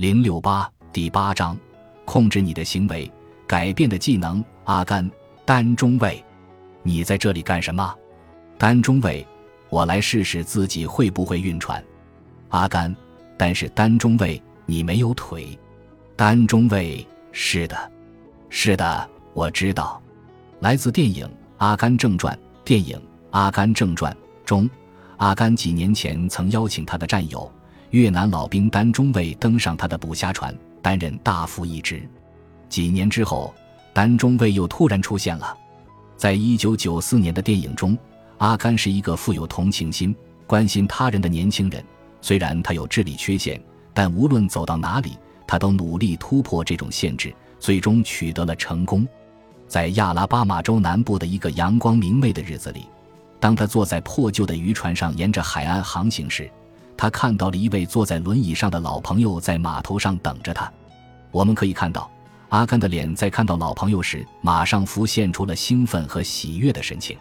零六八第八章，控制你的行为，改变的技能。阿甘，丹中尉，你在这里干什么？丹中尉，我来试试自己会不会晕船。阿甘，但是丹中尉，你没有腿。丹中尉，是的，是的，我知道。来自电影《阿甘正传》。电影《阿甘正传》中，阿甘几年前曾邀请他的战友。越南老兵丹中尉登上他的捕虾船，担任大副一职。几年之后，丹中尉又突然出现了。在一九九四年的电影中，阿甘是一个富有同情心、关心他人的年轻人。虽然他有智力缺陷，但无论走到哪里，他都努力突破这种限制，最终取得了成功。在亚拉巴马州南部的一个阳光明媚的日子里，当他坐在破旧的渔船上沿着海岸航行时，他看到了一位坐在轮椅上的老朋友在码头上等着他。我们可以看到，阿甘的脸在看到老朋友时，马上浮现出了兴奋和喜悦的神情。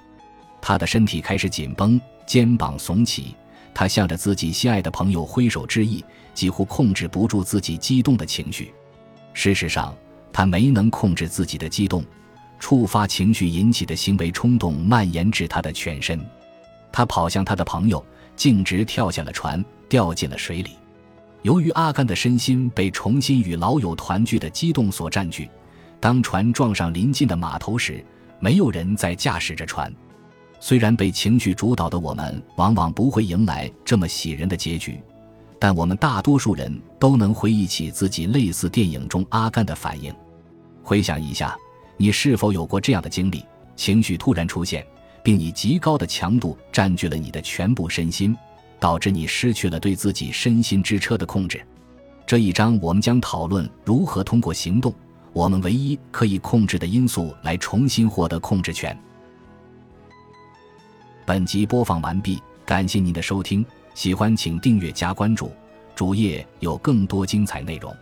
他的身体开始紧绷，肩膀耸起，他向着自己心爱的朋友挥手致意，几乎控制不住自己激动的情绪。事实上，他没能控制自己的激动，触发情绪引起的行为冲动蔓延至他的全身。他跑向他的朋友。径直跳下了船，掉进了水里。由于阿甘的身心被重新与老友团聚的激动所占据，当船撞上临近的码头时，没有人在驾驶着船。虽然被情绪主导的我们往往不会迎来这么喜人的结局，但我们大多数人都能回忆起自己类似电影中阿甘的反应。回想一下，你是否有过这样的经历？情绪突然出现。并以极高的强度占据了你的全部身心，导致你失去了对自己身心之车的控制。这一章我们将讨论如何通过行动，我们唯一可以控制的因素来重新获得控制权。本集播放完毕，感谢您的收听，喜欢请订阅加关注，主页有更多精彩内容。